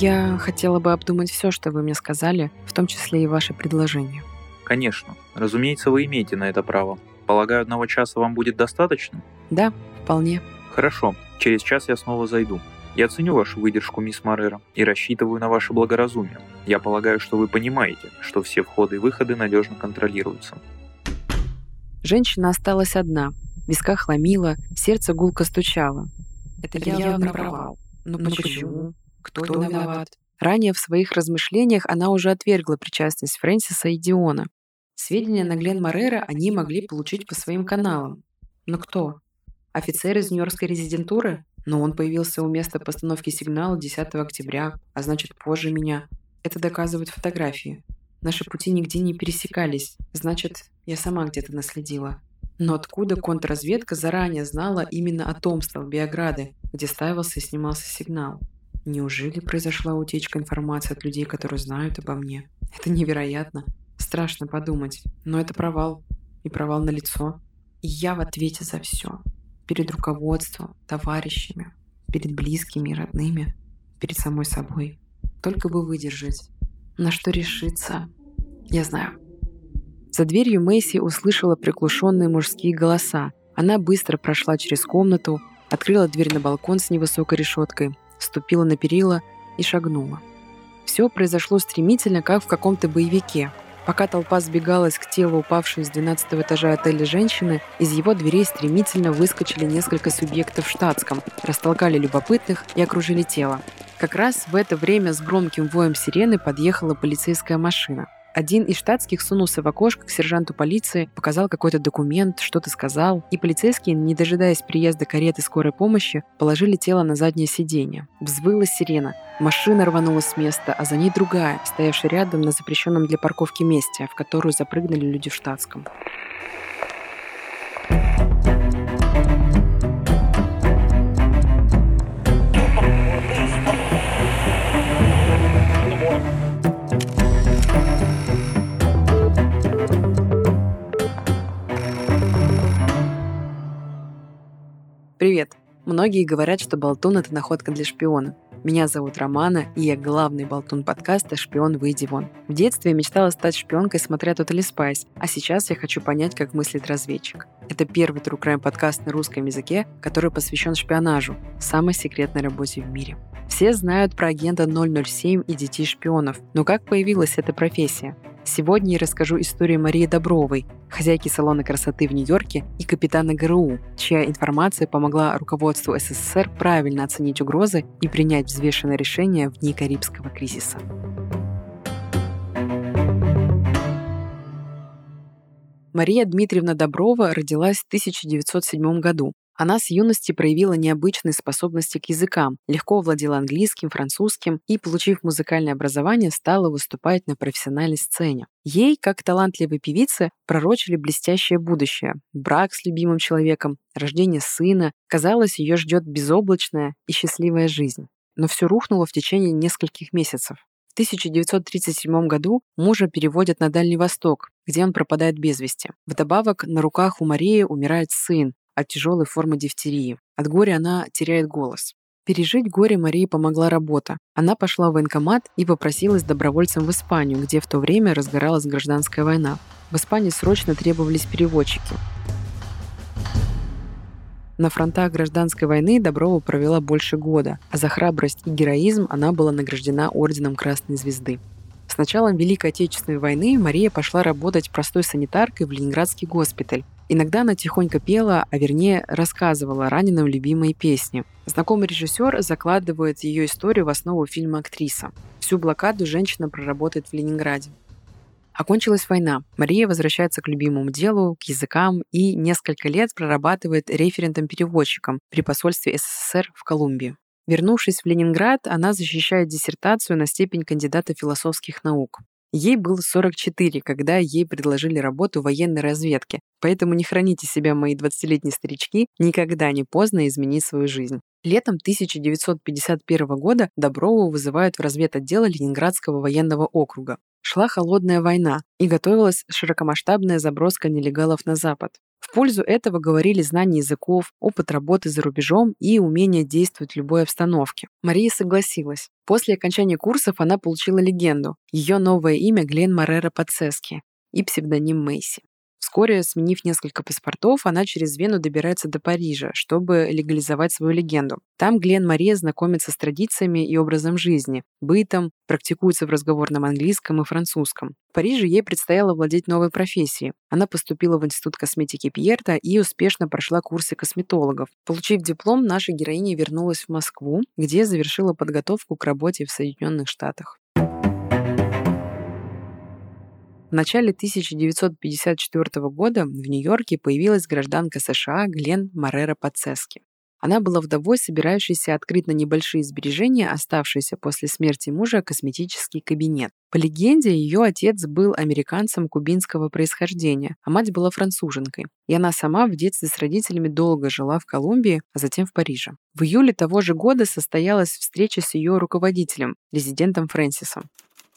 Я хотела бы обдумать все, что вы мне сказали, в том числе и ваше предложение. Конечно. Разумеется, вы имеете на это право. Полагаю, одного часа вам будет достаточно? Да, вполне. Хорошо. Через час я снова зайду. Я ценю вашу выдержку, мисс Морера, и рассчитываю на ваше благоразумие. Я полагаю, что вы понимаете, что все входы и выходы надежно контролируются. Женщина осталась одна. В висках ломила, сердце гулко стучало. Это явно провал. Но, Но почему? Кто, Кто виноват? Ранее в своих размышлениях она уже отвергла причастность Фрэнсиса и Диона. Сведения на Глен Морера они могли получить по своим каналам. Но кто? Офицер из Нью-Йоркской резидентуры? Но он появился у места постановки сигнала 10 октября, а значит позже меня. Это доказывают фотографии. Наши пути нигде не пересекались. Значит, я сама где-то наследила. Но откуда контрразведка заранее знала именно о том столбе ограды, где ставился и снимался сигнал? Неужели произошла утечка информации от людей, которые знают обо мне? Это невероятно. Страшно подумать. Но это провал. И провал на лицо. И я в ответе за все. Перед руководством, товарищами, перед близкими и родными, перед самой собой. Только бы выдержать. На что решиться? Я знаю. За дверью Мэйси услышала приглушенные мужские голоса. Она быстро прошла через комнату, открыла дверь на балкон с невысокой решеткой, ступила на перила и шагнула. Все произошло стремительно, как в каком-то боевике. Пока толпа сбегалась к телу упавшей с 12 этажа отеля женщины, из его дверей стремительно выскочили несколько субъектов в штатском, растолкали любопытных и окружили тело. Как раз в это время с громким воем сирены подъехала полицейская машина – один из штатских сунулся в окошко к сержанту полиции, показал какой-то документ, что-то сказал, и полицейские, не дожидаясь приезда кареты скорой помощи, положили тело на заднее сиденье. Взвыла сирена. Машина рванула с места, а за ней другая, стоявшая рядом на запрещенном для парковки месте, в которую запрыгнули люди в штатском. Многие говорят, что болтун — это находка для шпиона. Меня зовут Романа, и я главный болтун подкаста «Шпион, выйди вон». В детстве я мечтала стать шпионкой, смотря Totally Spice, а сейчас я хочу понять, как мыслит разведчик. Это первый True Crime подкаст на русском языке, который посвящен шпионажу, самой секретной работе в мире. Все знают про агента 007 и детей шпионов, но как появилась эта профессия? Сегодня я расскажу историю Марии Добровой, хозяйки салона красоты в Нью-Йорке и капитана ГРУ, чья информация помогла руководству СССР правильно оценить угрозы и принять взвешенное решение в дни Карибского кризиса. Мария Дмитриевна Доброва родилась в 1907 году. Она с юности проявила необычные способности к языкам, легко владела английским, французским и, получив музыкальное образование, стала выступать на профессиональной сцене. Ей, как талантливой певице, пророчили блестящее будущее, брак с любимым человеком, рождение сына. Казалось, ее ждет безоблачная и счастливая жизнь. Но все рухнуло в течение нескольких месяцев. В 1937 году мужа переводят на Дальний Восток, где он пропадает без вести. Вдобавок, на руках у Марии умирает сын, от тяжелой формы дифтерии. От горя она теряет голос. Пережить горе Марии помогла работа. Она пошла в военкомат и попросилась добровольцем в Испанию, где в то время разгоралась гражданская война. В Испании срочно требовались переводчики. На фронтах гражданской войны Доброва провела больше года, а за храбрость и героизм она была награждена Орденом Красной Звезды. С началом Великой Отечественной войны Мария пошла работать простой санитаркой в Ленинградский госпиталь, Иногда она тихонько пела, а вернее рассказывала раненым любимые песни. Знакомый режиссер закладывает ее историю в основу фильма «Актриса». Всю блокаду женщина проработает в Ленинграде. Окончилась война. Мария возвращается к любимому делу, к языкам и несколько лет прорабатывает референтом-переводчиком при посольстве СССР в Колумбии. Вернувшись в Ленинград, она защищает диссертацию на степень кандидата философских наук. Ей было 44, когда ей предложили работу в военной разведке, поэтому не храните себя, мои 20-летние старички, никогда не поздно изменить свою жизнь. Летом 1951 года Доброву вызывают в разведотдел Ленинградского военного округа. Шла холодная война, и готовилась широкомасштабная заброска нелегалов на Запад. В пользу этого говорили знания языков, опыт работы за рубежом и умение действовать в любой обстановке. Мария согласилась. После окончания курсов она получила легенду. Ее новое имя Глен Маррера Пацески и псевдоним Мэйси. Вскоре, сменив несколько паспортов, она через Вену добирается до Парижа, чтобы легализовать свою легенду. Там Глен Мария знакомится с традициями и образом жизни, бытом, практикуется в разговорном английском и французском. В Париже ей предстояло владеть новой профессией. Она поступила в Институт косметики Пьерта и успешно прошла курсы косметологов. Получив диплом, наша героиня вернулась в Москву, где завершила подготовку к работе в Соединенных Штатах. В начале 1954 года в Нью-Йорке появилась гражданка США Глен Маррера Пацески. Она была вдовой, собирающейся открыть на небольшие сбережения, оставшиеся после смерти мужа, косметический кабинет. По легенде, ее отец был американцем кубинского происхождения, а мать была француженкой. И она сама в детстве с родителями долго жила в Колумбии, а затем в Париже. В июле того же года состоялась встреча с ее руководителем, резидентом Фрэнсисом.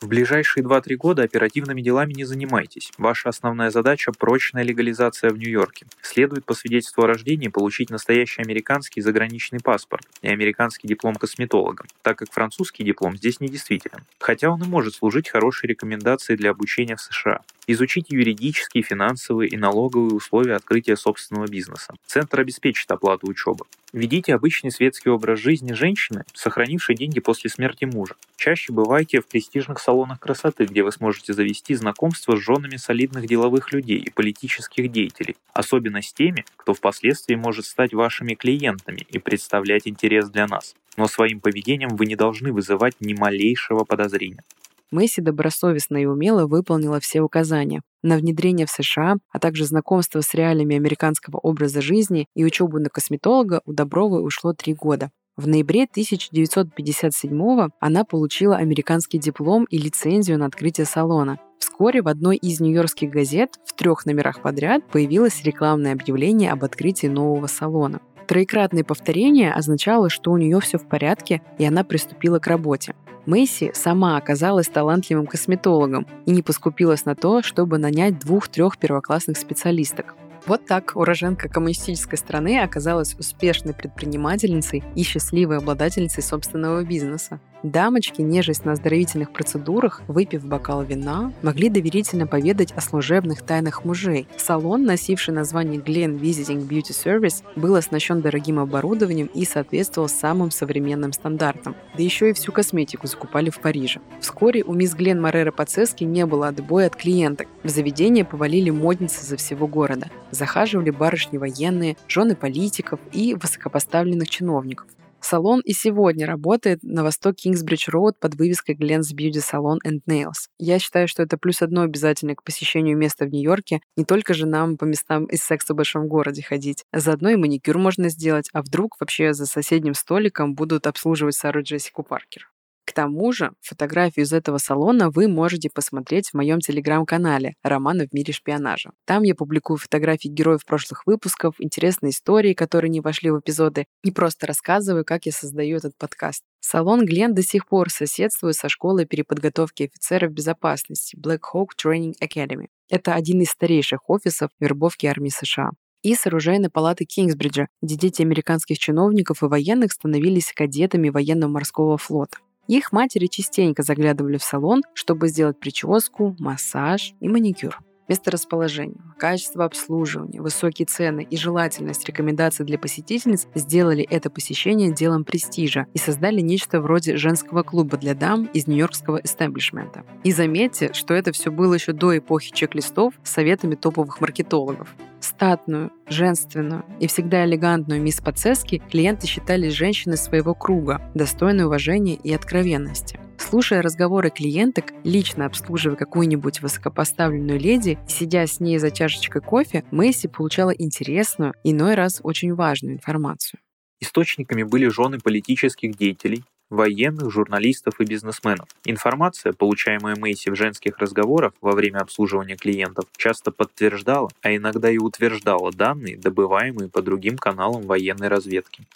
В ближайшие 2-3 года оперативными делами не занимайтесь. Ваша основная задача – прочная легализация в Нью-Йорке. Следует по свидетельству о рождении получить настоящий американский заграничный паспорт и американский диплом косметолога, так как французский диплом здесь недействителен. Хотя он и может служить хорошей рекомендацией для обучения в США. Изучите юридические, финансовые и налоговые условия открытия собственного бизнеса. Центр обеспечит оплату учебы. Ведите обычный светский образ жизни женщины, сохранившей деньги после смерти мужа. Чаще бывайте в престижных салонах красоты, где вы сможете завести знакомство с женами солидных деловых людей и политических деятелей, особенно с теми, кто впоследствии может стать вашими клиентами и представлять интерес для нас. Но своим поведением вы не должны вызывать ни малейшего подозрения. Месси добросовестно и умело выполнила все указания. На внедрение в США, а также знакомство с реалиями американского образа жизни и учебу на косметолога у Добровой ушло три года. В ноябре 1957 она получила американский диплом и лицензию на открытие салона. Вскоре в одной из нью-йоркских газет в трех номерах подряд появилось рекламное объявление об открытии нового салона. Троекратное повторение означало, что у нее все в порядке, и она приступила к работе. Мэйси сама оказалась талантливым косметологом и не поскупилась на то, чтобы нанять двух-трех первоклассных специалисток. Вот так уроженка коммунистической страны оказалась успешной предпринимательницей и счастливой обладательницей собственного бизнеса. Дамочки, нежесть на оздоровительных процедурах, выпив бокал вина, могли доверительно поведать о служебных тайнах мужей. Салон, носивший название Glen Visiting Beauty Service, был оснащен дорогим оборудованием и соответствовал самым современным стандартам. Да еще и всю косметику закупали в Париже. Вскоре у мисс Глен Морера Пацески не было отбоя от клиенток. В заведение повалили модницы за всего города. Захаживали барышни военные, жены политиков и высокопоставленных чиновников. Салон и сегодня работает на восток Кингсбридж-Роуд под вывеской Glens Beauty Salon and Nails. Я считаю, что это плюс одно обязательное к посещению места в Нью-Йорке. Не только же нам по местам из секса в большом городе ходить. Заодно и маникюр можно сделать, а вдруг вообще за соседним столиком будут обслуживать Сару Джессику Паркер. К тому же, фотографию из этого салона вы можете посмотреть в моем телеграм-канале «Романы в мире шпионажа». Там я публикую фотографии героев прошлых выпусков, интересные истории, которые не вошли в эпизоды, и просто рассказываю, как я создаю этот подкаст. Салон Глен до сих пор соседствует со школой переподготовки офицеров безопасности Black Hawk Training Academy. Это один из старейших офисов вербовки армии США и с оружейной палаты Кингсбриджа, где дети американских чиновников и военных становились кадетами военно-морского флота. Их матери частенько заглядывали в салон, чтобы сделать прическу, массаж и маникюр. Месторасположение, качество обслуживания, высокие цены и желательность рекомендаций для посетительниц сделали это посещение делом престижа и создали нечто вроде женского клуба для дам из нью-йоркского эстаблишмента. И заметьте, что это все было еще до эпохи чек-листов с советами топовых маркетологов. Статную, женственную и всегда элегантную мисс Пацески клиенты считали женщиной своего круга, достойной уважения и откровенности. Слушая разговоры клиенток, лично обслуживая какую-нибудь высокопоставленную леди, сидя с ней за чашечкой кофе, Мэйси получала интересную, иной раз очень важную информацию. Источниками были жены политических деятелей, военных, журналистов и бизнесменов. Информация, получаемая Мэйси в женских разговорах во время обслуживания клиентов, часто подтверждала, а иногда и утверждала данные, добываемые по другим каналам военной разведки.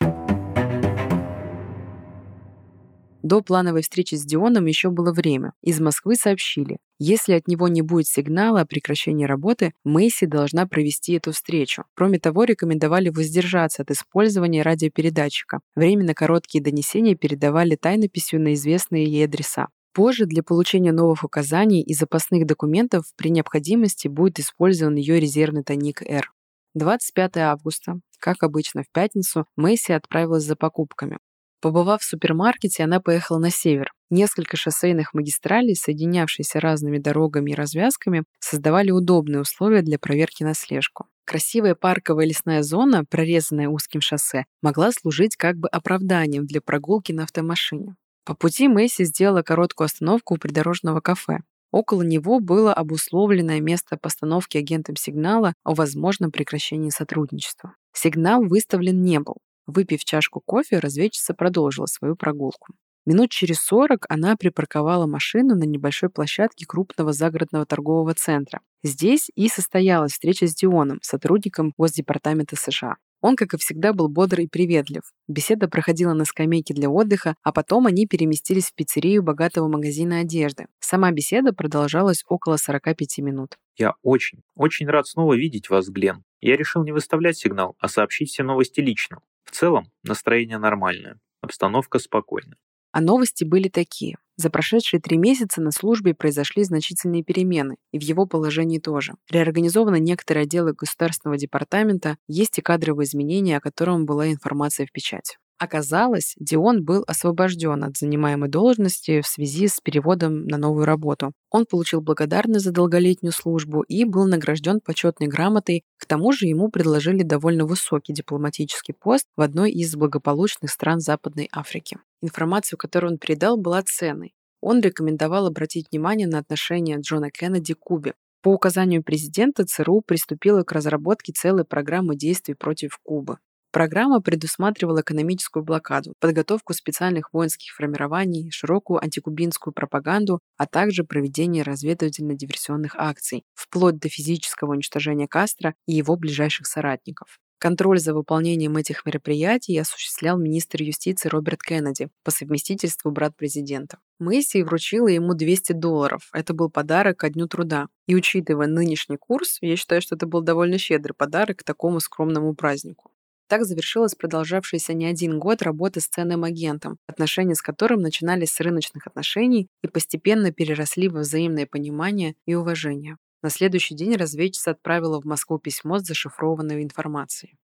До плановой встречи с Дионом еще было время. Из Москвы сообщили, если от него не будет сигнала о прекращении работы, Мэйси должна провести эту встречу. Кроме того, рекомендовали воздержаться от использования радиопередатчика. Временно короткие донесения передавали тайнописью на известные ей адреса. Позже для получения новых указаний и запасных документов при необходимости будет использован ее резервный тайник R. 25 августа, как обычно в пятницу, Мэйси отправилась за покупками. Побывав в супермаркете, она поехала на север. Несколько шоссейных магистралей, соединявшиеся разными дорогами и развязками, создавали удобные условия для проверки на слежку. Красивая парковая лесная зона, прорезанная узким шоссе, могла служить как бы оправданием для прогулки на автомашине. По пути Мэйси сделала короткую остановку у придорожного кафе. Около него было обусловленное место постановки агентом сигнала о возможном прекращении сотрудничества. Сигнал выставлен не был. Выпив чашку кофе, разведчица продолжила свою прогулку. Минут через сорок она припарковала машину на небольшой площадке крупного загородного торгового центра. Здесь и состоялась встреча с Дионом, сотрудником Госдепартамента США. Он, как и всегда, был бодр и приветлив. Беседа проходила на скамейке для отдыха, а потом они переместились в пиццерию богатого магазина одежды. Сама беседа продолжалась около 45 минут. «Я очень, очень рад снова видеть вас, Глен. Я решил не выставлять сигнал, а сообщить все новости лично. В целом, настроение нормальное, обстановка спокойная. А новости были такие. За прошедшие три месяца на службе произошли значительные перемены, и в его положении тоже. Реорганизованы некоторые отделы Государственного департамента, есть и кадровые изменения, о котором была информация в печати. Оказалось, Дион был освобожден от занимаемой должности в связи с переводом на новую работу. Он получил благодарность за долголетнюю службу и был награжден почетной грамотой. К тому же ему предложили довольно высокий дипломатический пост в одной из благополучных стран Западной Африки. Информацию, которую он передал, была ценной. Он рекомендовал обратить внимание на отношения Джона Кеннеди к Кубе. По указанию президента ЦРУ приступила к разработке целой программы действий против Кубы. Программа предусматривала экономическую блокаду, подготовку специальных воинских формирований, широкую антикубинскую пропаганду, а также проведение разведывательно-диверсионных акций, вплоть до физического уничтожения Кастро и его ближайших соратников. Контроль за выполнением этих мероприятий осуществлял министр юстиции Роберт Кеннеди, по совместительству брат президента. Мэйси вручила ему 200 долларов. Это был подарок ко Дню труда. И учитывая нынешний курс, я считаю, что это был довольно щедрый подарок к такому скромному празднику. Так завершилась продолжавшаяся не один год работы с ценным агентом, отношения с которым начинались с рыночных отношений и постепенно переросли во взаимное понимание и уважение. На следующий день разведчица отправила в Москву письмо с зашифрованной информацией.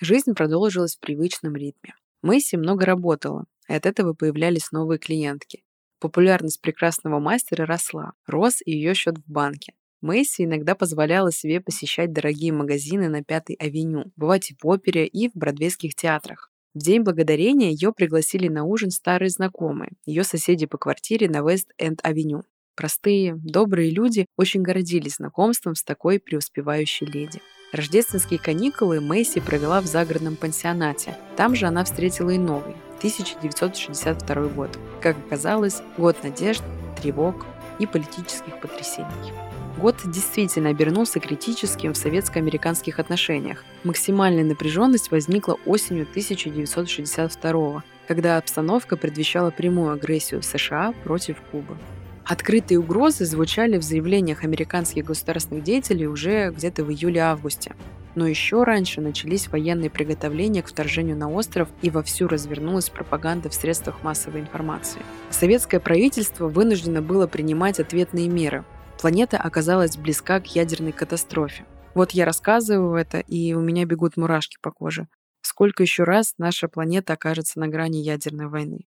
Жизнь продолжилась в привычном ритме. Мэйси много работала, и от этого появлялись новые клиентки. Популярность прекрасного мастера росла, рос и ее счет в банке. Мэйси иногда позволяла себе посещать дорогие магазины на Пятой авеню, бывать и в опере, и в бродвейских театрах. В День Благодарения ее пригласили на ужин старые знакомые, ее соседи по квартире на Вест-Энд-авеню. Простые, добрые люди очень гордились знакомством с такой преуспевающей леди. Рождественские каникулы Мэйси провела в загородном пансионате. Там же она встретила и новый, 1962 год. Как оказалось, год надежд, тревог и политических потрясений. Год действительно обернулся критическим в советско-американских отношениях. Максимальная напряженность возникла осенью 1962 когда обстановка предвещала прямую агрессию США против Кубы. Открытые угрозы звучали в заявлениях американских государственных деятелей уже где-то в июле-августе. Но еще раньше начались военные приготовления к вторжению на остров и вовсю развернулась пропаганда в средствах массовой информации. Советское правительство вынуждено было принимать ответные меры, планета оказалась близка к ядерной катастрофе. Вот я рассказываю это, и у меня бегут мурашки по коже. Сколько еще раз наша планета окажется на грани ядерной войны?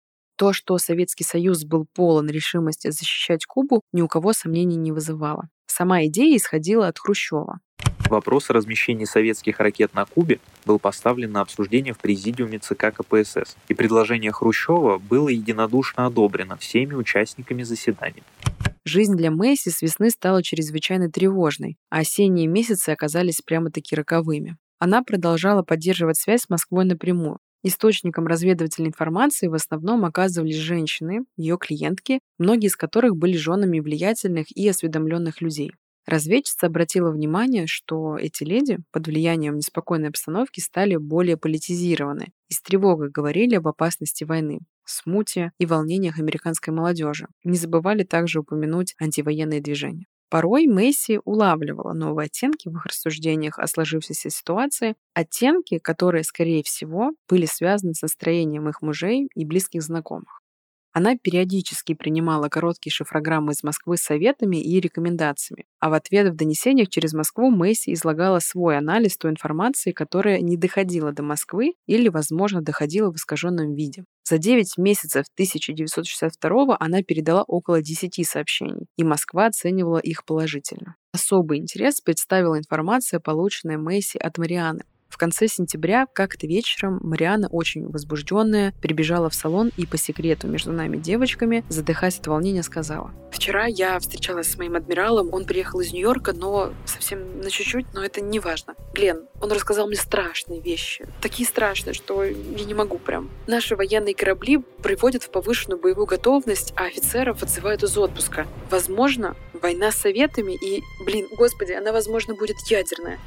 То, что Советский Союз был полон решимости защищать Кубу, ни у кого сомнений не вызывало. Сама идея исходила от Хрущева. Вопрос о размещении советских ракет на Кубе был поставлен на обсуждение в президиуме ЦК КПСС, и предложение Хрущева было единодушно одобрено всеми участниками заседания. Жизнь для Мэйси с весны стала чрезвычайно тревожной, а осенние месяцы оказались прямо-таки роковыми. Она продолжала поддерживать связь с Москвой напрямую. Источником разведывательной информации в основном оказывались женщины, ее клиентки, многие из которых были женами влиятельных и осведомленных людей. Разведчица обратила внимание, что эти леди под влиянием неспокойной обстановки стали более политизированы и с тревогой говорили об опасности войны. смуте и волнениях американской молодежи. Не забывали также упомянуть антивоенные движения. Порой Месси улавливала новые оттенки в их рассуждениях о сложившейся ситуации, оттенки, которые, скорее всего, были связаны с настроением их мужей и близких знакомых. Она периодически принимала короткие шифрограммы из Москвы с советами и рекомендациями, а в ответ в донесениях через Москву Мэйси излагала свой анализ той информации, которая не доходила до Москвы или, возможно, доходила в искаженном виде. За 9 месяцев 1962 она передала около 10 сообщений, и Москва оценивала их положительно. Особый интерес представила информация, полученная Мэйси от Марианы, конце сентября, как-то вечером, Мариана, очень возбужденная, прибежала в салон и по секрету между нами девочками, задыхаясь от волнения, сказала. «Вчера я встречалась с моим адмиралом, он приехал из Нью-Йорка, но совсем на чуть-чуть, но это не важно. Глен, он рассказал мне страшные вещи, такие страшные, что я не могу прям. Наши военные корабли приводят в повышенную боевую готовность, а офицеров отзывают из отпуска. Возможно, война с советами и, блин, господи, она, возможно, будет ядерная.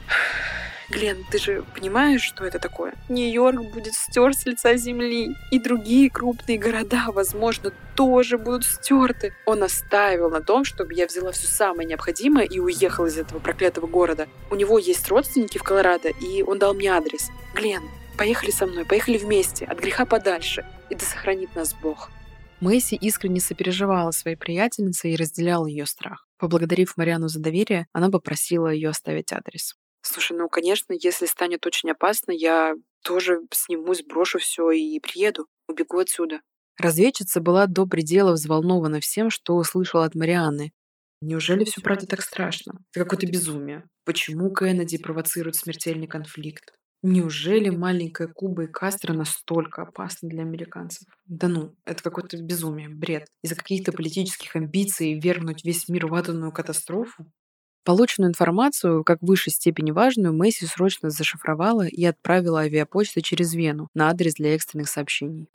Глен, ты же понимаешь, что это такое? Нью-Йорк будет стерт с лица земли, и другие крупные города, возможно, тоже будут стерты. Он оставил на том, чтобы я взяла все самое необходимое и уехала из этого проклятого города. У него есть родственники в Колорадо, и он дал мне адрес. Глен, поехали со мной, поехали вместе, от греха подальше, и да сохранит нас Бог. Мэйси искренне сопереживала своей приятельнице и разделяла ее страх. Поблагодарив Мариану за доверие, она попросила ее оставить адрес. Слушай, ну, конечно, если станет очень опасно, я тоже снимусь, брошу все и приеду, убегу отсюда. Разведчица была до предела взволнована всем, что услышала от Марианны. Неужели все правда так страшно? Это какое-то безумие. Почему Кеннеди провоцирует смертельный конфликт? Неужели маленькая Куба и Кастро настолько опасны для американцев? Да ну, это какое-то безумие, бред. Из-за каких-то политических амбиций вернуть весь мир в атомную катастрофу? Полученную информацию, как в высшей степени важную, Мэйси срочно зашифровала и отправила авиапочту через Вену на адрес для экстренных сообщений.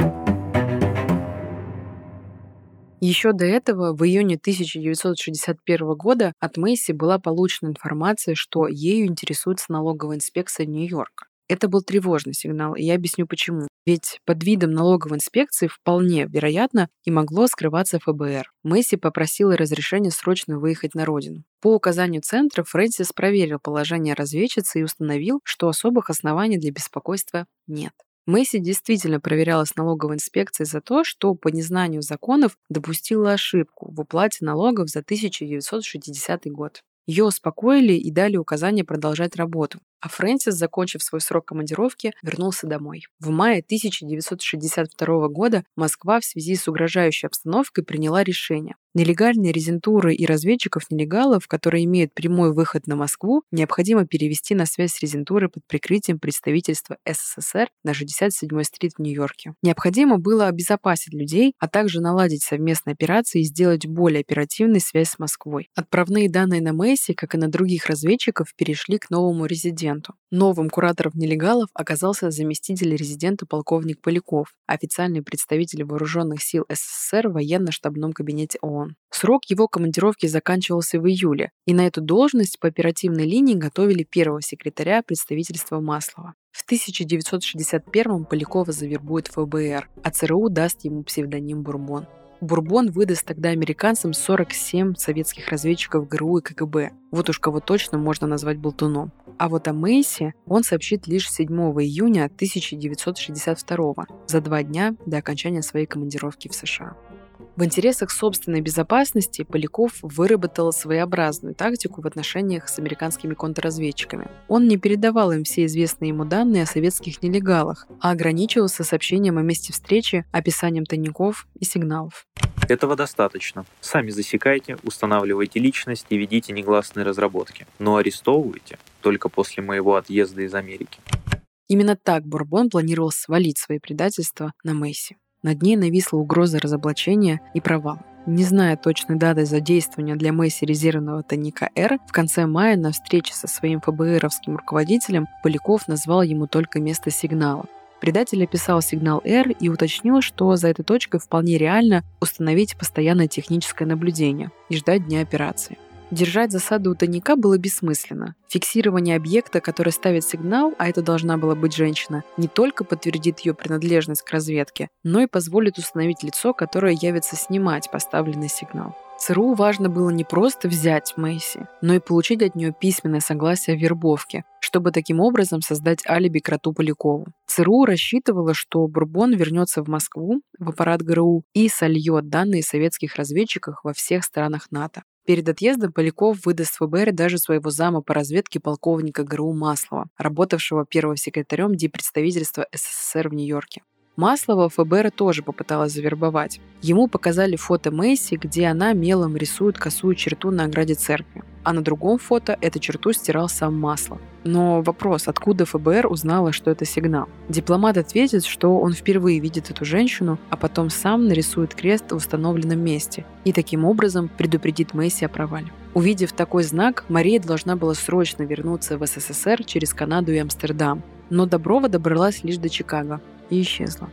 Еще до этого, в июне 1961 года, от Мэйси была получена информация, что ею интересуется налоговая инспекция Нью-Йорка. Это был тревожный сигнал, и я объясню почему. Ведь под видом налоговой инспекции вполне вероятно и могло скрываться ФБР. Месси попросила разрешения срочно выехать на родину. По указанию центра Фрэнсис проверил положение разведчицы и установил, что особых оснований для беспокойства нет. Месси действительно проверялась налоговой инспекцией за то, что по незнанию законов допустила ошибку в уплате налогов за 1960 год. Ее успокоили и дали указание продолжать работу а Фрэнсис, закончив свой срок командировки, вернулся домой. В мае 1962 года Москва в связи с угрожающей обстановкой приняла решение. Нелегальные резентуры и разведчиков-нелегалов, которые имеют прямой выход на Москву, необходимо перевести на связь с резентурой под прикрытием представительства СССР на 67-й стрит в Нью-Йорке. Необходимо было обезопасить людей, а также наладить совместные операции и сделать более оперативной связь с Москвой. Отправные данные на Мэйси, как и на других разведчиков, перешли к новому резиденту резиденту. Новым куратором нелегалов оказался заместитель резидента полковник Поляков, официальный представитель вооруженных сил СССР в военно-штабном кабинете ООН. Срок его командировки заканчивался в июле, и на эту должность по оперативной линии готовили первого секретаря представительства Маслова. В 1961-м Полякова завербует ФБР, а ЦРУ даст ему псевдоним Бурбон. Бурбон выдаст тогда американцам 47 советских разведчиков ГРУ и КГБ. Вот уж кого точно можно назвать болтуном. А вот о Мейсе он сообщит лишь 7 июня 1962 за два дня до окончания своей командировки в США. В интересах собственной безопасности Поляков выработал своеобразную тактику в отношениях с американскими контрразведчиками. Он не передавал им все известные ему данные о советских нелегалах, а ограничивался сообщением о месте встречи, описанием тайников и сигналов. Этого достаточно. Сами засекайте, устанавливайте личность и ведите негласные разработки. Но арестовывайте только после моего отъезда из Америки. Именно так Бурбон планировал свалить свои предательства на Мэйси. Над ней нависла угроза разоблачения и провала. Не зная точной даты задействования для Мэйси резервного тайника «Р», в конце мая на встрече со своим ФБРовским руководителем Поляков назвал ему только место сигнала. Предатель описал сигнал «Р» и уточнил, что за этой точкой вполне реально установить постоянное техническое наблюдение и ждать дня операции. Держать засаду у тайника было бессмысленно. Фиксирование объекта, который ставит сигнал, а это должна была быть женщина, не только подтвердит ее принадлежность к разведке, но и позволит установить лицо, которое явится снимать поставленный сигнал. ЦРУ важно было не просто взять Мэйси, но и получить от нее письменное согласие о вербовке, чтобы таким образом создать алиби Кроту Полякову. ЦРУ рассчитывала, что Бурбон вернется в Москву, в аппарат ГРУ и сольет данные советских разведчиков во всех странах НАТО. Перед отъездом Поляков выдаст ФБР даже своего зама по разведке полковника ГРУ Маслова, работавшего первым секретарем диппредставительства СССР в Нью-Йорке. Маслова ФБР тоже попыталась завербовать. Ему показали фото Мэйси, где она мелом рисует косую черту на ограде церкви. А на другом фото эту черту стирал сам Маслов. Но вопрос, откуда ФБР узнала, что это сигнал? Дипломат ответит, что он впервые видит эту женщину, а потом сам нарисует крест в установленном месте и таким образом предупредит Мэйси о провале. Увидев такой знак, Мария должна была срочно вернуться в СССР через Канаду и Амстердам. Но Доброва добралась лишь до Чикаго и исчезла.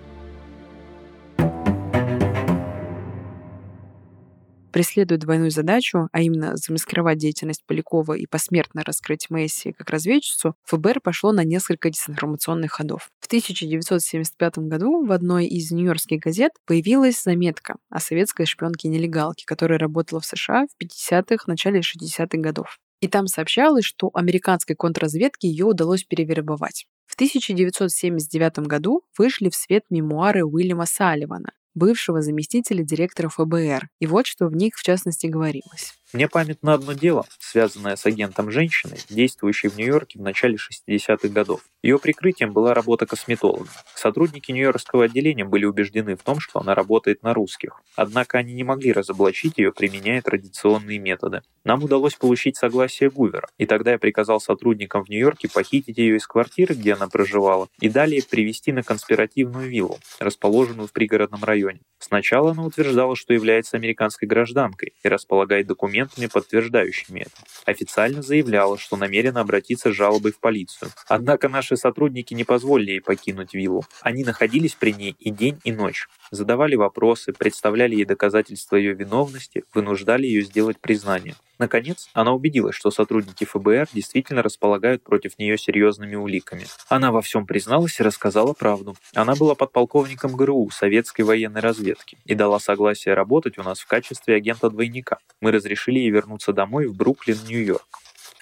преследуя двойную задачу, а именно замаскировать деятельность Полякова и посмертно раскрыть Месси как разведчицу, ФБР пошло на несколько дезинформационных ходов. В 1975 году в одной из нью-йоркских газет появилась заметка о советской шпионке-нелегалке, которая работала в США в 50-х, начале 60-х годов. И там сообщалось, что американской контрразведке ее удалось перевербовать. В 1979 году вышли в свет мемуары Уильяма Салливана, бывшего заместителя директора ФБР, и вот что в них в частности говорилось. Мне памятно одно дело, связанное с агентом женщиной, действующей в Нью-Йорке в начале 60-х годов. Ее прикрытием была работа косметолога. Сотрудники Нью-Йоркского отделения были убеждены в том, что она работает на русских. Однако они не могли разоблачить ее, применяя традиционные методы. Нам удалось получить согласие Гувера, и тогда я приказал сотрудникам в Нью-Йорке похитить ее из квартиры, где она проживала, и далее привести на конспиративную виллу, расположенную в пригородном районе. Сначала она утверждала, что является американской гражданкой и располагает документами, подтверждающими это. Официально заявляла, что намерена обратиться с жалобой в полицию. Однако наши сотрудники не позволили ей покинуть виллу. Они находились при ней и день, и ночь. Задавали вопросы, представляли ей доказательства ее виновности, вынуждали ее сделать признание. Наконец, она убедилась, что сотрудники ФБР действительно располагают против нее серьезными уликами. Она во всем призналась и рассказала правду. Она была подполковником ГРУ, советской военной разведки, и дала согласие работать у нас в качестве агента-двойника. Мы разрешили ей вернуться домой в Бруклин, Нью-Йорк.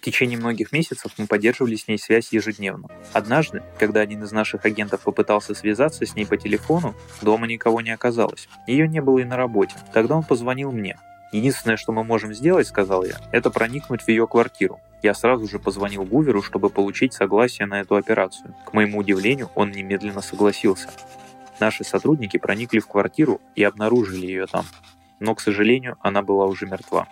В течение многих месяцев мы поддерживали с ней связь ежедневно. Однажды, когда один из наших агентов попытался связаться с ней по телефону, дома никого не оказалось. Ее не было и на работе. Тогда он позвонил мне. Единственное, что мы можем сделать, сказал я, это проникнуть в ее квартиру. Я сразу же позвонил Гуверу, чтобы получить согласие на эту операцию. К моему удивлению, он немедленно согласился. Наши сотрудники проникли в квартиру и обнаружили ее там. Но, к сожалению, она была уже мертва.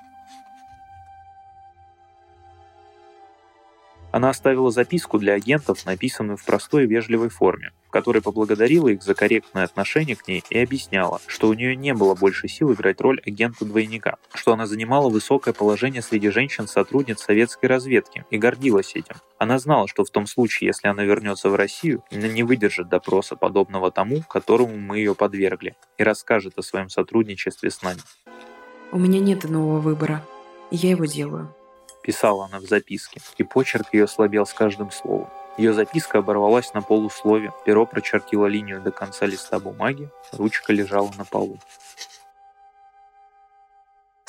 Она оставила записку для агентов, написанную в простой и вежливой форме, в которой поблагодарила их за корректное отношение к ней и объясняла, что у нее не было больше сил играть роль агента-двойника, что она занимала высокое положение среди женщин-сотрудниц советской разведки и гордилась этим. Она знала, что в том случае, если она вернется в Россию, она не выдержит допроса, подобного тому, которому мы ее подвергли, и расскажет о своем сотрудничестве с нами. У меня нет иного выбора, и я его делаю писала она в записке, и почерк ее слабел с каждым словом. Ее записка оборвалась на полуслове, перо прочертило линию до конца листа бумаги, ручка лежала на полу.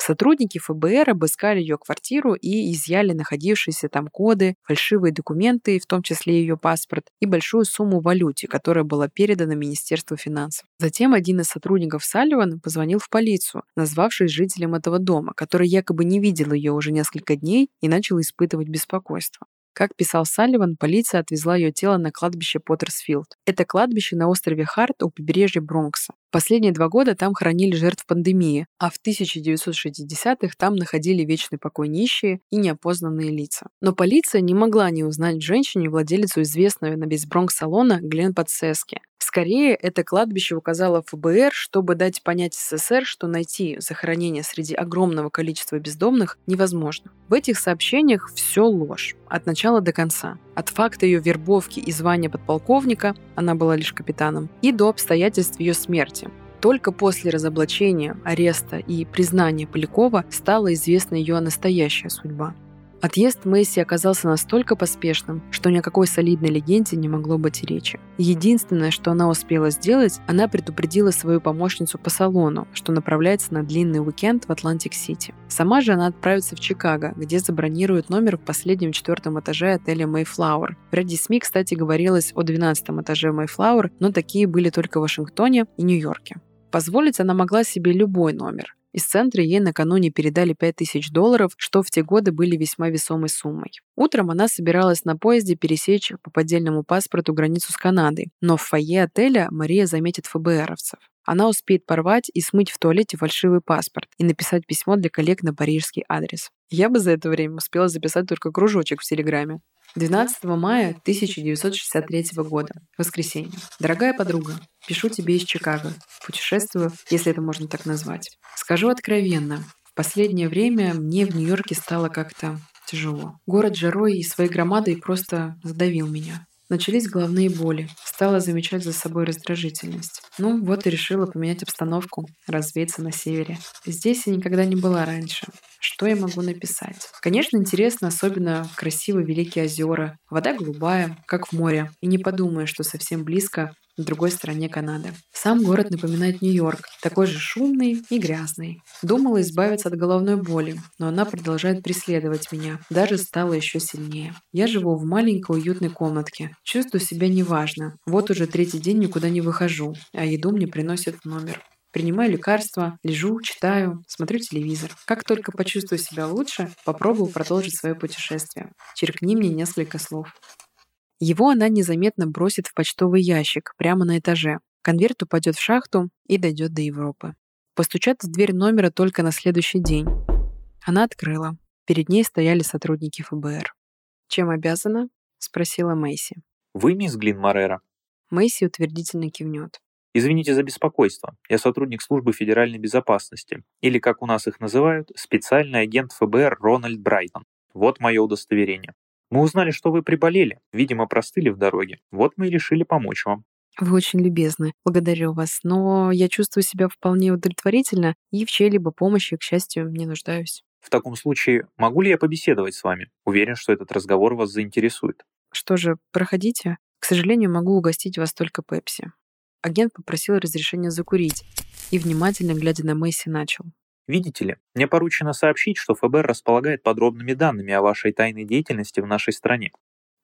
Сотрудники ФБР обыскали ее квартиру и изъяли находившиеся там коды, фальшивые документы, в том числе ее паспорт, и большую сумму в валюте, которая была передана Министерству финансов. Затем один из сотрудников Салливана позвонил в полицию, назвавшись жителем этого дома, который якобы не видел ее уже несколько дней и начал испытывать беспокойство. Как писал Салливан, полиция отвезла ее тело на кладбище Поттерсфилд. Это кладбище на острове Харт у побережья Бронкса. Последние два года там хоронили жертв пандемии, а в 1960-х там находили вечный покой нищие и неопознанные лица. Но полиция не могла не узнать в женщине владелицу известного на весь Бронкс салона Глен Подсески. Скорее, это кладбище указало ФБР, чтобы дать понять СССР, что найти захоронение среди огромного количества бездомных невозможно. В этих сообщениях все ложь, от начала до конца. От факта ее вербовки и звания подполковника, она была лишь капитаном, и до обстоятельств ее смерти. Только после разоблачения, ареста и признания Полякова стала известна ее настоящая судьба. Отъезд Мэйси оказался настолько поспешным, что ни о какой солидной легенде не могло быть и речи. Единственное, что она успела сделать, она предупредила свою помощницу по салону, что направляется на длинный уикенд в Атлантик-Сити. Сама же она отправится в Чикаго, где забронирует номер в последнем четвертом этаже отеля Mayflower. В ряде СМИ, кстати, говорилось о 12 этаже Mayflower, но такие были только в Вашингтоне и Нью-Йорке. Позволить она могла себе любой номер. Из центра ей накануне передали 5000 долларов, что в те годы были весьма весомой суммой. Утром она собиралась на поезде пересечь по поддельному паспорту границу с Канадой, но в фойе отеля Мария заметит ФБРовцев. Она успеет порвать и смыть в туалете фальшивый паспорт и написать письмо для коллег на парижский адрес. Я бы за это время успела записать только кружочек в Телеграме. 12 мая 1963 года. Воскресенье. Дорогая подруга, пишу тебе из Чикаго. Путешествую, если это можно так назвать. Скажу откровенно, в последнее время мне в Нью-Йорке стало как-то тяжело. Город жарой и своей громадой просто задавил меня. Начались головные боли. Стала замечать за собой раздражительность. Ну, вот и решила поменять обстановку, развеяться на севере. Здесь я никогда не была раньше. Что я могу написать? Конечно, интересно, особенно красивые великие озера. Вода голубая, как в море. И не подумаешь, что совсем близко в другой стороне Канады. Сам город напоминает Нью-Йорк, такой же шумный и грязный. Думала избавиться от головной боли, но она продолжает преследовать меня, даже стала еще сильнее. Я живу в маленькой уютной комнатке, чувствую себя неважно. Вот уже третий день никуда не выхожу, а еду мне приносят в номер. Принимаю лекарства, лежу, читаю, смотрю телевизор. Как только почувствую себя лучше, попробую продолжить свое путешествие. Черкни мне несколько слов. Его она незаметно бросит в почтовый ящик прямо на этаже. Конверт упадет в шахту и дойдет до Европы. Постучат в дверь номера только на следующий день. Она открыла. Перед ней стояли сотрудники ФБР. «Чем обязана?» — спросила Мэйси. «Вы мисс Глин Морера?» Мэйси утвердительно кивнет. Извините за беспокойство. Я сотрудник службы федеральной безопасности, или, как у нас их называют, специальный агент ФБР Рональд Брайтон. Вот мое удостоверение. Мы узнали, что вы приболели, видимо, простыли в дороге. Вот мы и решили помочь вам. Вы очень любезны. Благодарю вас. Но я чувствую себя вполне удовлетворительно и в чьей-либо помощи, к счастью, не нуждаюсь. В таком случае, могу ли я побеседовать с вами? Уверен, что этот разговор вас заинтересует. Что же, проходите. К сожалению, могу угостить вас только Пепси. Агент попросил разрешения закурить и, внимательно глядя на Мэйси, начал. Видите ли, мне поручено сообщить, что ФБР располагает подробными данными о вашей тайной деятельности в нашей стране.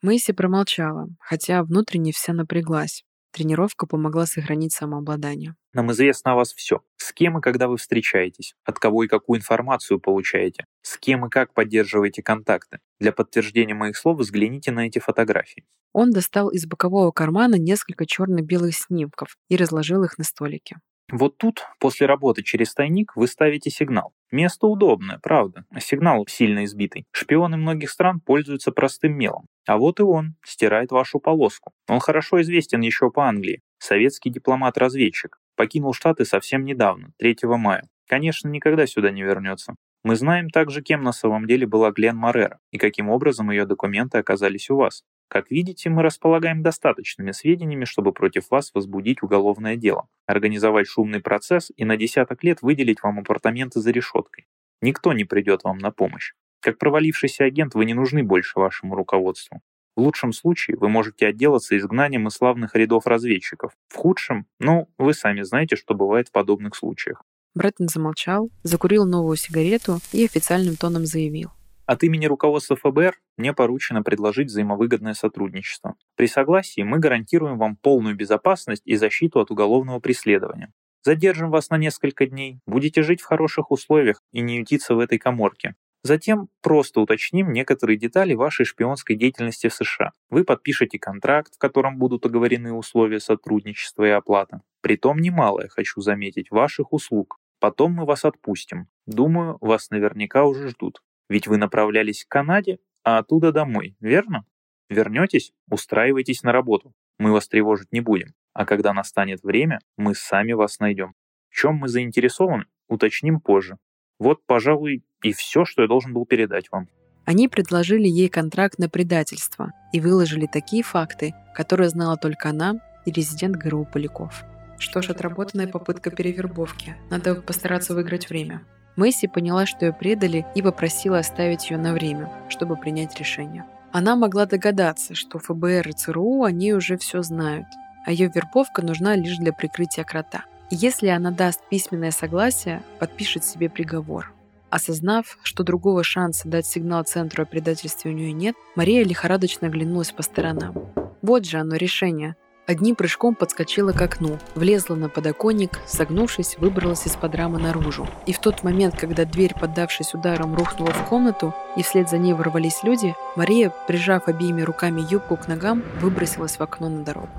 Мэйси промолчала, хотя внутренне вся напряглась. Тренировка помогла сохранить самообладание. Нам известно о вас все. С кем и когда вы встречаетесь, от кого и какую информацию получаете, с кем и как поддерживаете контакты. Для подтверждения моих слов взгляните на эти фотографии. Он достал из бокового кармана несколько черно-белых снимков и разложил их на столике. Вот тут, после работы через тайник, вы ставите сигнал. Место удобное, правда. Сигнал сильно избитый. Шпионы многих стран пользуются простым мелом. А вот и он, стирает вашу полоску. Он хорошо известен еще по Англии. Советский дипломат-разведчик. Покинул Штаты совсем недавно, 3 мая. Конечно, никогда сюда не вернется. Мы знаем также, кем на самом деле была Глен Морера и каким образом ее документы оказались у вас. Как видите, мы располагаем достаточными сведениями, чтобы против вас возбудить уголовное дело, организовать шумный процесс и на десяток лет выделить вам апартаменты за решеткой. Никто не придет вам на помощь. Как провалившийся агент вы не нужны больше вашему руководству. В лучшем случае вы можете отделаться изгнанием из славных рядов разведчиков. В худшем, ну, вы сами знаете, что бывает в подобных случаях. Бреттон замолчал, закурил новую сигарету и официальным тоном заявил. От имени руководства ФБР мне поручено предложить взаимовыгодное сотрудничество. При согласии мы гарантируем вам полную безопасность и защиту от уголовного преследования. Задержим вас на несколько дней, будете жить в хороших условиях и не ютиться в этой коморке. Затем просто уточним некоторые детали вашей шпионской деятельности в США. Вы подпишете контракт, в котором будут оговорены условия сотрудничества и оплата. Притом немалое, хочу заметить, ваших услуг. Потом мы вас отпустим. Думаю, вас наверняка уже ждут. Ведь вы направлялись к Канаде, а оттуда домой, верно? Вернетесь, устраивайтесь на работу. Мы вас тревожить не будем. А когда настанет время, мы сами вас найдем. В чем мы заинтересованы, уточним позже. Вот, пожалуй, и все, что я должен был передать вам. Они предложили ей контракт на предательство и выложили такие факты, которые знала только она и резидент ГРУ Поляков. Что ж, отработанная попытка перевербовки. Надо постараться выиграть время. Месси поняла, что ее предали, и попросила оставить ее на время, чтобы принять решение. Она могла догадаться, что ФБР и ЦРУ они уже все знают, а ее вербовка нужна лишь для прикрытия крота. И если она даст письменное согласие, подпишет себе приговор. Осознав, что другого шанса дать сигнал центру о предательстве у нее нет, Мария лихорадочно оглянулась по сторонам. Вот же оно решение. Одним прыжком подскочила к окну, влезла на подоконник, согнувшись, выбралась из-под рамы наружу. И в тот момент, когда дверь, поддавшись ударом, рухнула в комнату, и вслед за ней ворвались люди, Мария, прижав обеими руками юбку к ногам, выбросилась в окно на дорогу.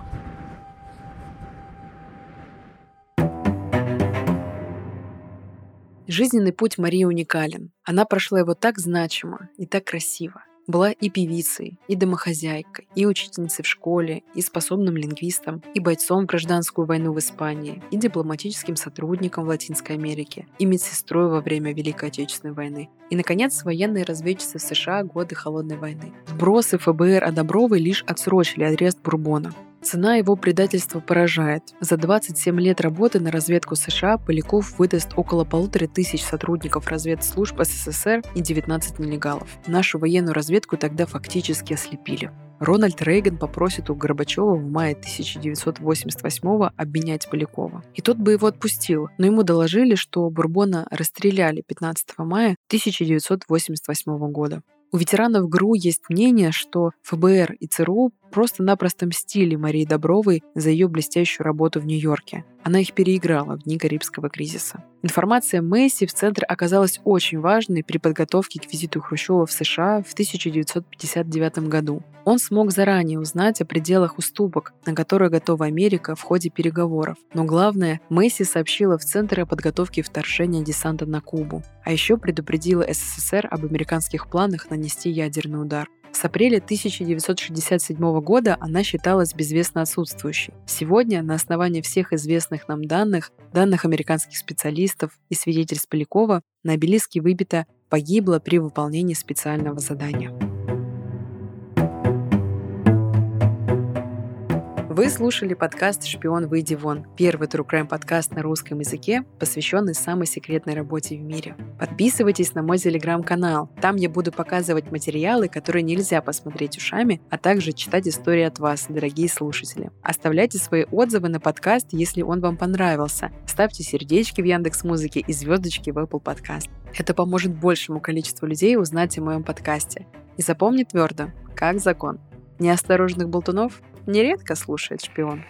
Жизненный путь Марии уникален. Она прошла его так значимо и так красиво. Была и певицей, и домохозяйкой, и учительницей в школе, и способным лингвистом, и бойцом в гражданскую войну в Испании, и дипломатическим сотрудником в Латинской Америке, и медсестрой во время Великой Отечественной войны, и, наконец, военной разведчицей в США годы Холодной войны. Сбросы ФБР о Добровой лишь отсрочили арест Бурбона. Цена его предательства поражает. За 27 лет работы на разведку США Поляков выдаст около полутора тысяч сотрудников разведслужб СССР и 19 нелегалов. Нашу военную разведку тогда фактически ослепили. Рональд Рейган попросит у Горбачева в мае 1988 обменять Полякова. И тот бы его отпустил, но ему доложили, что Бурбона расстреляли 15 мая 1988 года. У ветеранов ГРУ есть мнение, что ФБР и ЦРУ просто-напросто мстили Марии Добровой за ее блестящую работу в Нью-Йорке. Она их переиграла в дни Карибского кризиса. Информация Месси в центре оказалась очень важной при подготовке к визиту Хрущева в США в 1959 году. Он смог заранее узнать о пределах уступок, на которые готова Америка в ходе переговоров. Но главное, Месси сообщила в Центр о подготовке вторжения десанта на Кубу, а еще предупредила СССР об американских планах нанести ядерный удар. С апреля 1967 года она считалась безвестно отсутствующей. Сегодня, на основании всех известных нам данных, данных американских специалистов и свидетельств Полякова, на обелиске выбито «погибла при выполнении специального задания». Вы слушали подкаст «Шпион, выйди вон» — первый True Crime подкаст на русском языке, посвященный самой секретной работе в мире. Подписывайтесь на мой телеграм-канал. Там я буду показывать материалы, которые нельзя посмотреть ушами, а также читать истории от вас, дорогие слушатели. Оставляйте свои отзывы на подкаст, если он вам понравился. Ставьте сердечки в Яндекс Музыке и звездочки в Apple Podcast. Это поможет большему количеству людей узнать о моем подкасте. И запомни твердо, как закон. Неосторожных болтунов нередко слушает шпион.